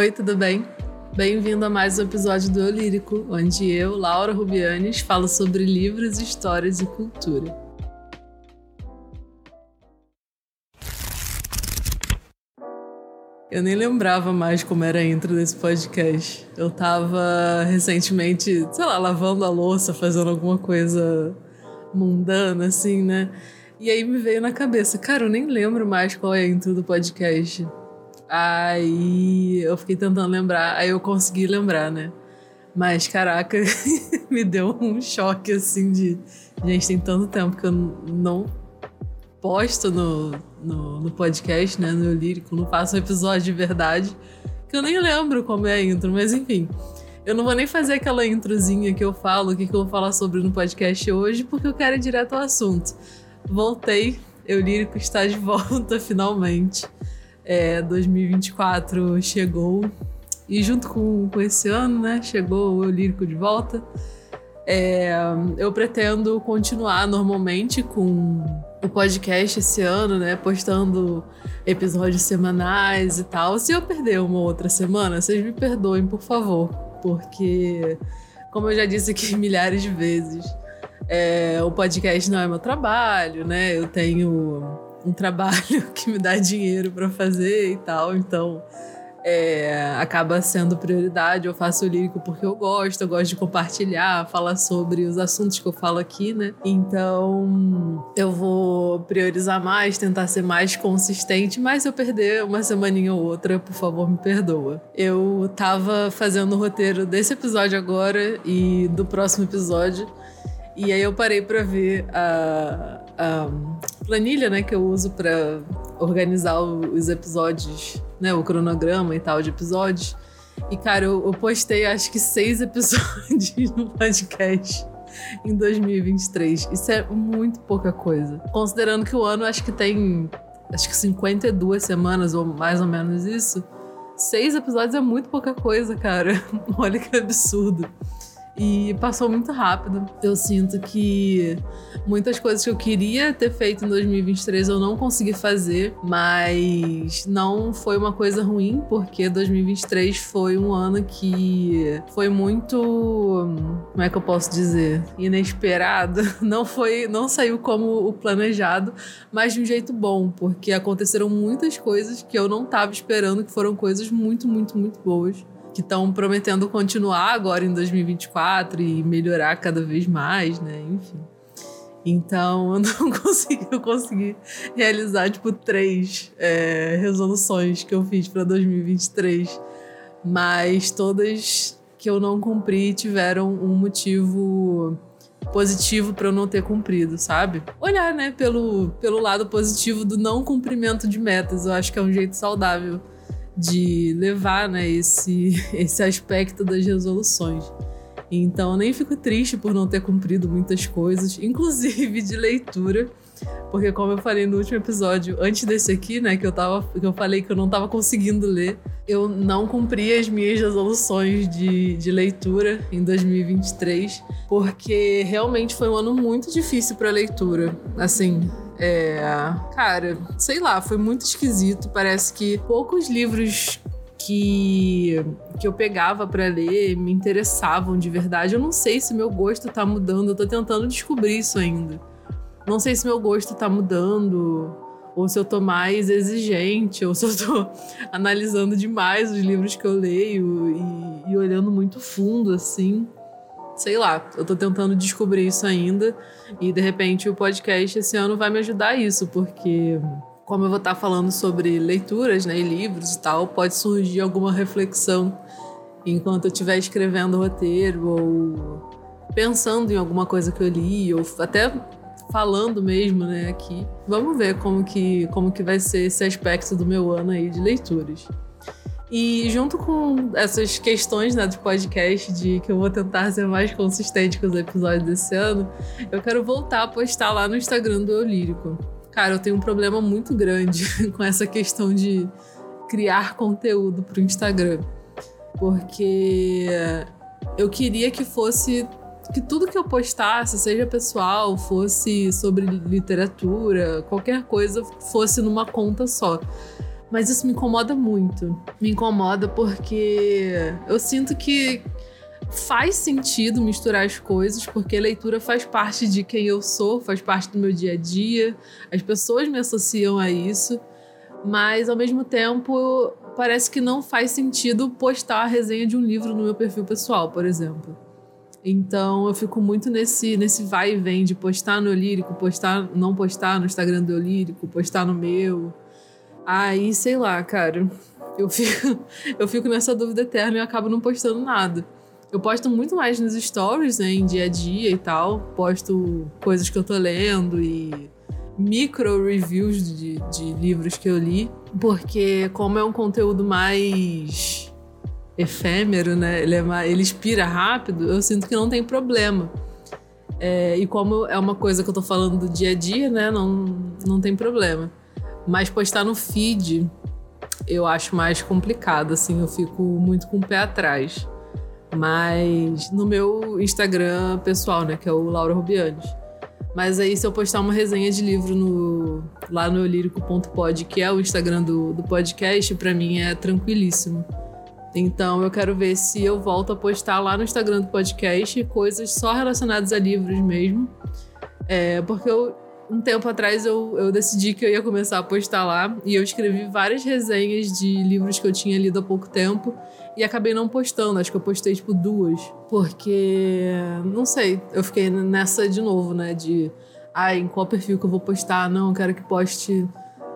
Oi, tudo bem? Bem-vindo a mais um episódio do Eu Lírico, onde eu, Laura Rubianes, falo sobre livros, histórias e cultura. Eu nem lembrava mais como era a intro desse podcast. Eu tava recentemente, sei lá, lavando a louça, fazendo alguma coisa mundana, assim, né? E aí me veio na cabeça, cara, eu nem lembro mais qual é a intro do podcast. Aí eu fiquei tentando lembrar, aí eu consegui lembrar, né? Mas caraca, me deu um choque assim de. Gente, tem tanto tempo que eu não posto no, no, no podcast, né? No lírico, não faço episódio de verdade. Que eu nem lembro como é a intro, mas enfim. Eu não vou nem fazer aquela introzinha que eu falo, o que, que eu vou falar sobre no podcast hoje, porque eu quero ir direto ao assunto. Voltei, eu lírico está de volta finalmente. É, 2024 chegou e junto com, com esse ano, né, chegou o eu lírico de volta. É, eu pretendo continuar normalmente com o podcast esse ano, né? Postando episódios semanais e tal. Se eu perder uma outra semana, vocês me perdoem, por favor. Porque, como eu já disse aqui milhares de vezes, é, o podcast não é meu trabalho, né? Eu tenho um trabalho que me dá dinheiro para fazer e tal, então é, acaba sendo prioridade. Eu faço o lírico porque eu gosto, eu gosto de compartilhar, falar sobre os assuntos que eu falo aqui, né? Então eu vou priorizar mais, tentar ser mais consistente, mas se eu perder uma semaninha ou outra, por favor, me perdoa. Eu tava fazendo o roteiro desse episódio agora e do próximo episódio. E aí eu parei para ver a, a planilha, né, que eu uso para organizar os episódios, né, o cronograma e tal de episódios. E, cara, eu, eu postei acho que seis episódios no podcast em 2023. Isso é muito pouca coisa. Considerando que o ano acho que tem acho que 52 semanas ou mais ou menos isso. Seis episódios é muito pouca coisa, cara. Olha que absurdo. E passou muito rápido. Eu sinto que muitas coisas que eu queria ter feito em 2023 eu não consegui fazer, mas não foi uma coisa ruim, porque 2023 foi um ano que foi muito. Como é que eu posso dizer? Inesperado. Não foi. Não saiu como o planejado, mas de um jeito bom, porque aconteceram muitas coisas que eu não estava esperando, que foram coisas muito, muito, muito boas que estão prometendo continuar agora em 2024 e melhorar cada vez mais, né? Enfim. Então eu não consegui, eu consegui realizar tipo três é, resoluções que eu fiz para 2023, mas todas que eu não cumpri tiveram um motivo positivo para eu não ter cumprido, sabe? Olhar, né, pelo, pelo lado positivo do não cumprimento de metas, eu acho que é um jeito saudável de levar né, esse, esse aspecto das resoluções. Então, nem fico triste por não ter cumprido muitas coisas, inclusive de leitura, porque como eu falei no último episódio, antes desse aqui, né, que eu tava, que eu falei que eu não estava conseguindo ler, eu não cumpri as minhas resoluções de, de leitura em 2023, porque realmente foi um ano muito difícil para leitura. Assim, é, cara, sei lá, foi muito esquisito. Parece que poucos livros que, que eu pegava para ler me interessavam de verdade. Eu não sei se meu gosto tá mudando, eu tô tentando descobrir isso ainda. Não sei se meu gosto tá mudando, ou se eu tô mais exigente, ou se eu tô analisando demais os livros que eu leio e, e olhando muito fundo, assim sei lá, eu tô tentando descobrir isso ainda. E de repente o podcast esse ano vai me ajudar isso, porque como eu vou estar falando sobre leituras, né, e livros e tal, pode surgir alguma reflexão enquanto eu estiver escrevendo o roteiro ou pensando em alguma coisa que eu li ou até falando mesmo, né, aqui. Vamos ver como que como que vai ser esse aspecto do meu ano aí de leituras. E junto com essas questões né, do podcast, de que eu vou tentar ser mais consistente com os episódios desse ano, eu quero voltar a postar lá no Instagram do Eu Lírico. Cara, eu tenho um problema muito grande com essa questão de criar conteúdo para o Instagram. Porque eu queria que fosse que tudo que eu postasse, seja pessoal, fosse sobre literatura, qualquer coisa, fosse numa conta só. Mas isso me incomoda muito. Me incomoda porque eu sinto que faz sentido misturar as coisas, porque leitura faz parte de quem eu sou, faz parte do meu dia a dia. As pessoas me associam a isso. Mas ao mesmo tempo, parece que não faz sentido postar a resenha de um livro no meu perfil pessoal, por exemplo. Então eu fico muito nesse, nesse vai e vem de postar no Lírico, postar, não postar no Instagram do Lírico, postar no meu. Aí, sei lá, cara. Eu fico, eu fico nessa dúvida eterna e acabo não postando nada. Eu posto muito mais nos stories, né, em dia a dia e tal. Posto coisas que eu tô lendo e micro reviews de, de livros que eu li. Porque, como é um conteúdo mais efêmero, né? Ele, é mais, ele expira rápido, eu sinto que não tem problema. É, e como é uma coisa que eu tô falando do dia a dia, né? Não, não tem problema. Mas postar no feed eu acho mais complicado, assim, eu fico muito com o pé atrás. Mas no meu Instagram pessoal, né, que é o Laura Rubianes. Mas aí, se eu postar uma resenha de livro no, lá no lírico.pod, que é o Instagram do, do podcast, para mim é tranquilíssimo. Então eu quero ver se eu volto a postar lá no Instagram do podcast coisas só relacionadas a livros mesmo. É, porque eu, um tempo atrás eu, eu decidi que eu ia começar a postar lá e eu escrevi várias resenhas de livros que eu tinha lido há pouco tempo e acabei não postando. Acho que eu postei tipo duas. Porque, não sei, eu fiquei nessa de novo, né? De, ah, em qual perfil que eu vou postar? Não, eu quero que poste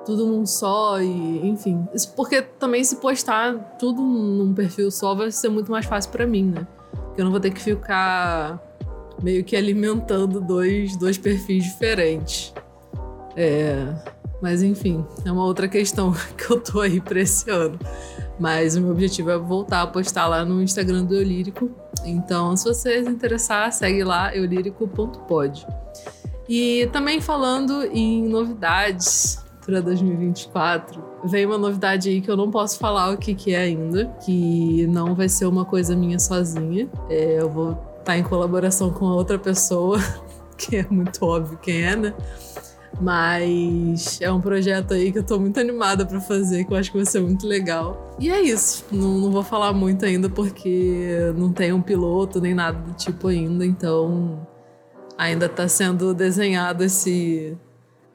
tudo num só e enfim. Isso porque também se postar tudo num perfil só vai ser muito mais fácil para mim, né? Porque eu não vou ter que ficar meio que alimentando dois, dois perfis diferentes. É, mas enfim, é uma outra questão que eu tô aí pra esse ano. Mas o meu objetivo é voltar a postar lá no Instagram do Eulírico. Então, se vocês interessar, segue lá, eulírico.pod. E também falando em novidades, para 2024. Vem uma novidade aí que eu não posso falar o que, que é ainda, que não vai ser uma coisa minha sozinha. É, eu vou tá em colaboração com outra pessoa, que é muito óbvio quem é, né? Mas é um projeto aí que eu tô muito animada para fazer, que eu acho que vai ser muito legal. E é isso. Não, não vou falar muito ainda porque não tem um piloto nem nada do tipo ainda, então ainda tá sendo desenhado esse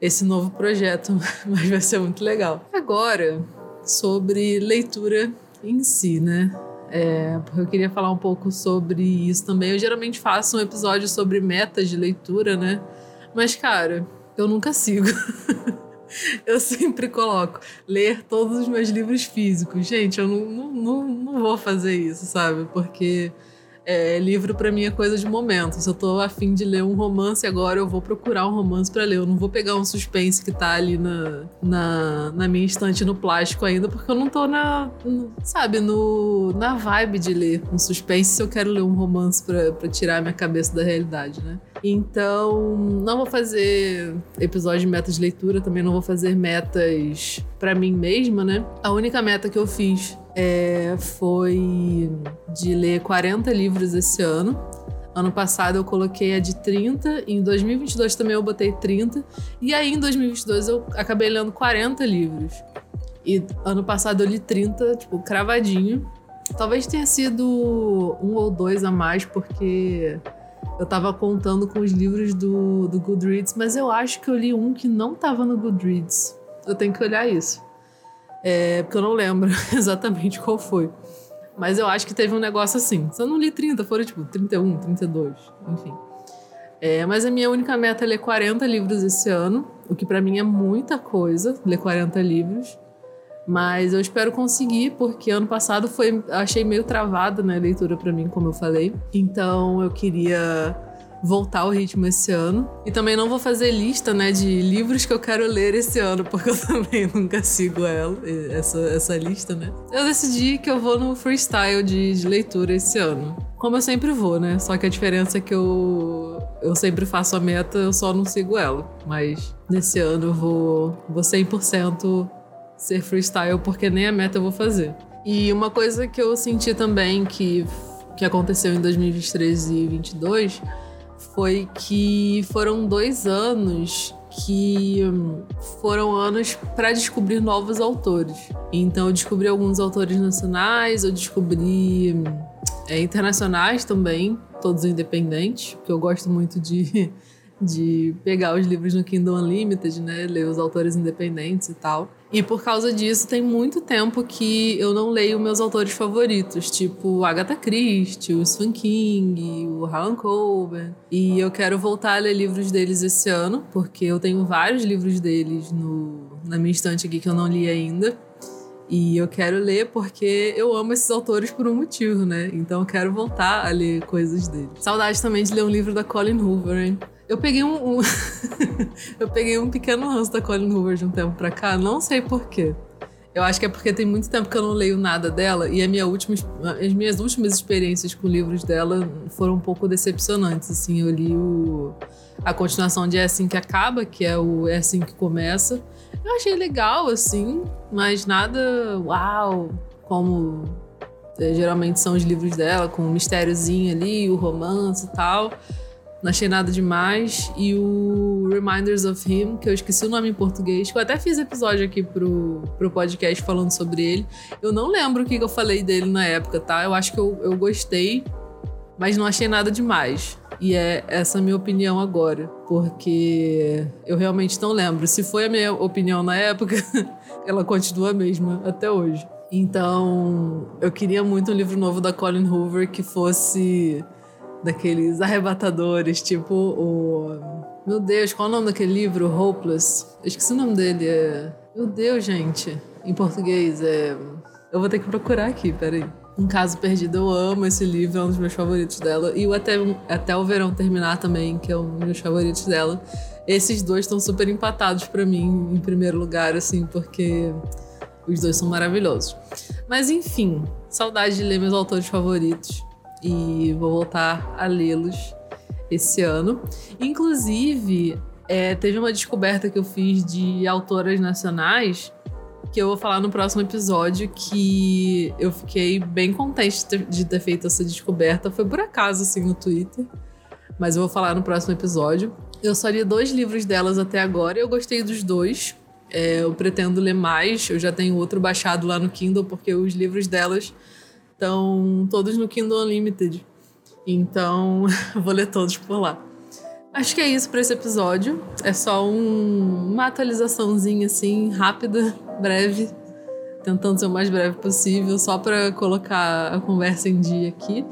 esse novo projeto, mas vai ser muito legal. Agora, sobre leitura em si, né? É, porque eu queria falar um pouco sobre isso também. Eu geralmente faço um episódio sobre metas de leitura, né? Mas, cara, eu nunca sigo. eu sempre coloco ler todos os meus livros físicos. Gente, eu não, não, não, não vou fazer isso, sabe? Porque é, livro para mim é coisa de momento. Se eu tô afim de ler um romance agora, eu vou procurar um romance para ler. Eu não vou pegar um suspense que tá ali na, na, na minha estante no plástico ainda, porque eu não tô na, no, sabe, no, na vibe de ler um suspense se eu quero ler um romance para tirar a minha cabeça da realidade, né? Então, não vou fazer episódio de metas de leitura, também não vou fazer metas para mim mesma, né? A única meta que eu fiz é, foi de ler 40 livros esse ano. Ano passado eu coloquei a de 30, em 2022 também eu botei 30, e aí em 2022 eu acabei lendo 40 livros. E ano passado eu li 30, tipo, cravadinho. Talvez tenha sido um ou dois a mais, porque eu tava contando com os livros do, do Goodreads, mas eu acho que eu li um que não tava no Goodreads. Eu tenho que olhar isso. É, porque eu não lembro exatamente qual foi. Mas eu acho que teve um negócio assim. Se eu não li 30, foram tipo 31, 32, enfim. É, mas a minha única meta é ler 40 livros esse ano, o que para mim é muita coisa, ler 40 livros. Mas eu espero conseguir, porque ano passado foi, achei meio travada né, a leitura para mim, como eu falei. Então eu queria voltar ao ritmo esse ano. E também não vou fazer lista, né, de livros que eu quero ler esse ano, porque eu também nunca sigo ela, essa, essa lista, né. Eu decidi que eu vou no freestyle de, de leitura esse ano. Como eu sempre vou, né? Só que a diferença é que eu, eu sempre faço a meta, eu só não sigo ela. Mas nesse ano eu vou, vou 100% ser freestyle, porque nem a meta eu vou fazer. E uma coisa que eu senti também que, que aconteceu em 2023 e 2022 foi que foram dois anos que foram anos para descobrir novos autores. Então eu descobri alguns autores nacionais, eu descobri é, internacionais também, todos independentes, porque eu gosto muito de, de pegar os livros no Kindle Unlimited, né? Ler os autores independentes e tal. E por causa disso, tem muito tempo que eu não leio meus autores favoritos, tipo Agatha Christie, o Stephen King, o Harlan Coben. E eu quero voltar a ler livros deles esse ano, porque eu tenho vários livros deles no, na minha estante aqui que eu não li ainda. E eu quero ler porque eu amo esses autores por um motivo, né? Então eu quero voltar a ler coisas deles. Saudade também de ler um livro da Colin Hoover, hein? Eu peguei um, um eu peguei um pequeno ranço da Colin Hoover de um tempo pra cá, não sei porquê. Eu acho que é porque tem muito tempo que eu não leio nada dela e minha última, as minhas últimas experiências com livros dela foram um pouco decepcionantes. Assim, eu li o, a continuação de É Assim Que Acaba, que é o É Assim Que Começa. Eu achei legal, assim, mas nada uau, como é, geralmente são os livros dela, com um mistériozinho ali, o romance e tal. Não achei nada demais. E o Reminders of Him, que eu esqueci o nome em português, que eu até fiz episódio aqui pro, pro podcast falando sobre ele. Eu não lembro o que eu falei dele na época, tá? Eu acho que eu, eu gostei, mas não achei nada demais. E é essa a minha opinião agora, porque eu realmente não lembro. Se foi a minha opinião na época, ela continua a mesma até hoje. Então, eu queria muito um livro novo da Colin Hoover que fosse daqueles arrebatadores, tipo o. Meu Deus, qual é o nome daquele livro? Hopeless. Eu esqueci o nome dele. É... Meu Deus, gente. Em português é. Eu vou ter que procurar aqui, peraí. Um Caso Perdido, eu amo esse livro, é um dos meus favoritos dela. E o Até, Até o Verão Terminar também, que é um dos meus favoritos dela. Esses dois estão super empatados para mim, em primeiro lugar, assim, porque os dois são maravilhosos. Mas enfim, saudade de ler meus autores favoritos e vou voltar a lê-los esse ano. Inclusive, é, teve uma descoberta que eu fiz de autoras nacionais que eu vou falar no próximo episódio que eu fiquei bem contente de ter feito essa descoberta. Foi por acaso, assim, no Twitter. Mas eu vou falar no próximo episódio. Eu só li dois livros delas até agora e eu gostei dos dois. É, eu pretendo ler mais. Eu já tenho outro baixado lá no Kindle, porque os livros delas Estão todos no Kindle Unlimited. Então, vou ler todos por lá. Acho que é isso para esse episódio. É só um, uma atualizaçãozinha assim, rápida, breve, tentando ser o mais breve possível, só para colocar a conversa em dia aqui.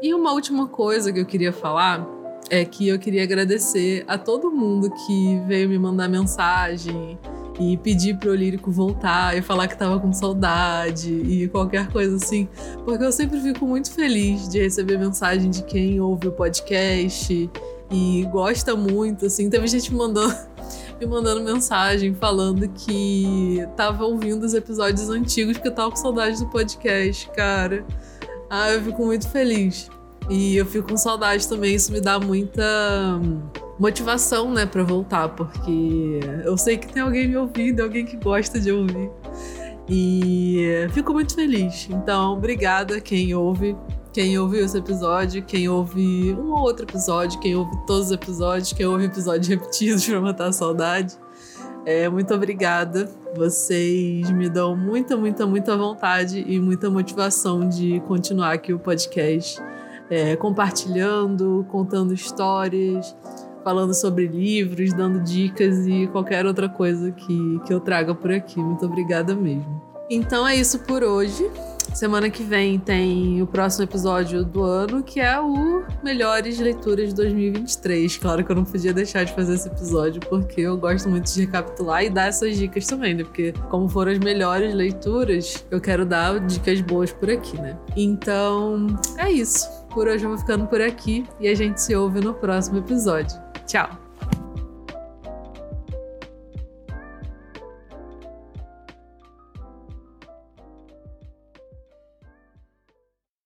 E uma última coisa que eu queria falar é que eu queria agradecer a todo mundo que veio me mandar mensagem, e pedir pro Lírico voltar e falar que tava com saudade e qualquer coisa assim, porque eu sempre fico muito feliz de receber mensagem de quem ouve o podcast e gosta muito, assim. Teve gente me mandando, me mandando mensagem falando que tava ouvindo os episódios antigos porque eu tava com saudade do podcast, cara. Ah, eu fico muito feliz. E eu fico com saudade também, isso me dá muita motivação, né, para voltar, porque eu sei que tem alguém me ouvindo, alguém que gosta de ouvir. E fico muito feliz. Então, obrigada quem ouve, quem ouviu esse episódio, quem ouve um ou outro episódio, quem ouve todos os episódios, quem ouve episódios repetidos para matar a saudade. É, muito obrigada. Vocês me dão muita, muita, muita vontade e muita motivação de continuar aqui o podcast, é, compartilhando, contando histórias falando sobre livros, dando dicas e qualquer outra coisa que, que eu traga por aqui. Muito obrigada mesmo. Então é isso por hoje. Semana que vem tem o próximo episódio do ano, que é o Melhores Leituras de 2023. Claro que eu não podia deixar de fazer esse episódio, porque eu gosto muito de recapitular e dar essas dicas também, né? Porque, como foram as melhores leituras, eu quero dar dicas boas por aqui, né? Então, é isso. Por hoje eu vou ficando por aqui e a gente se ouve no próximo episódio. Tchau!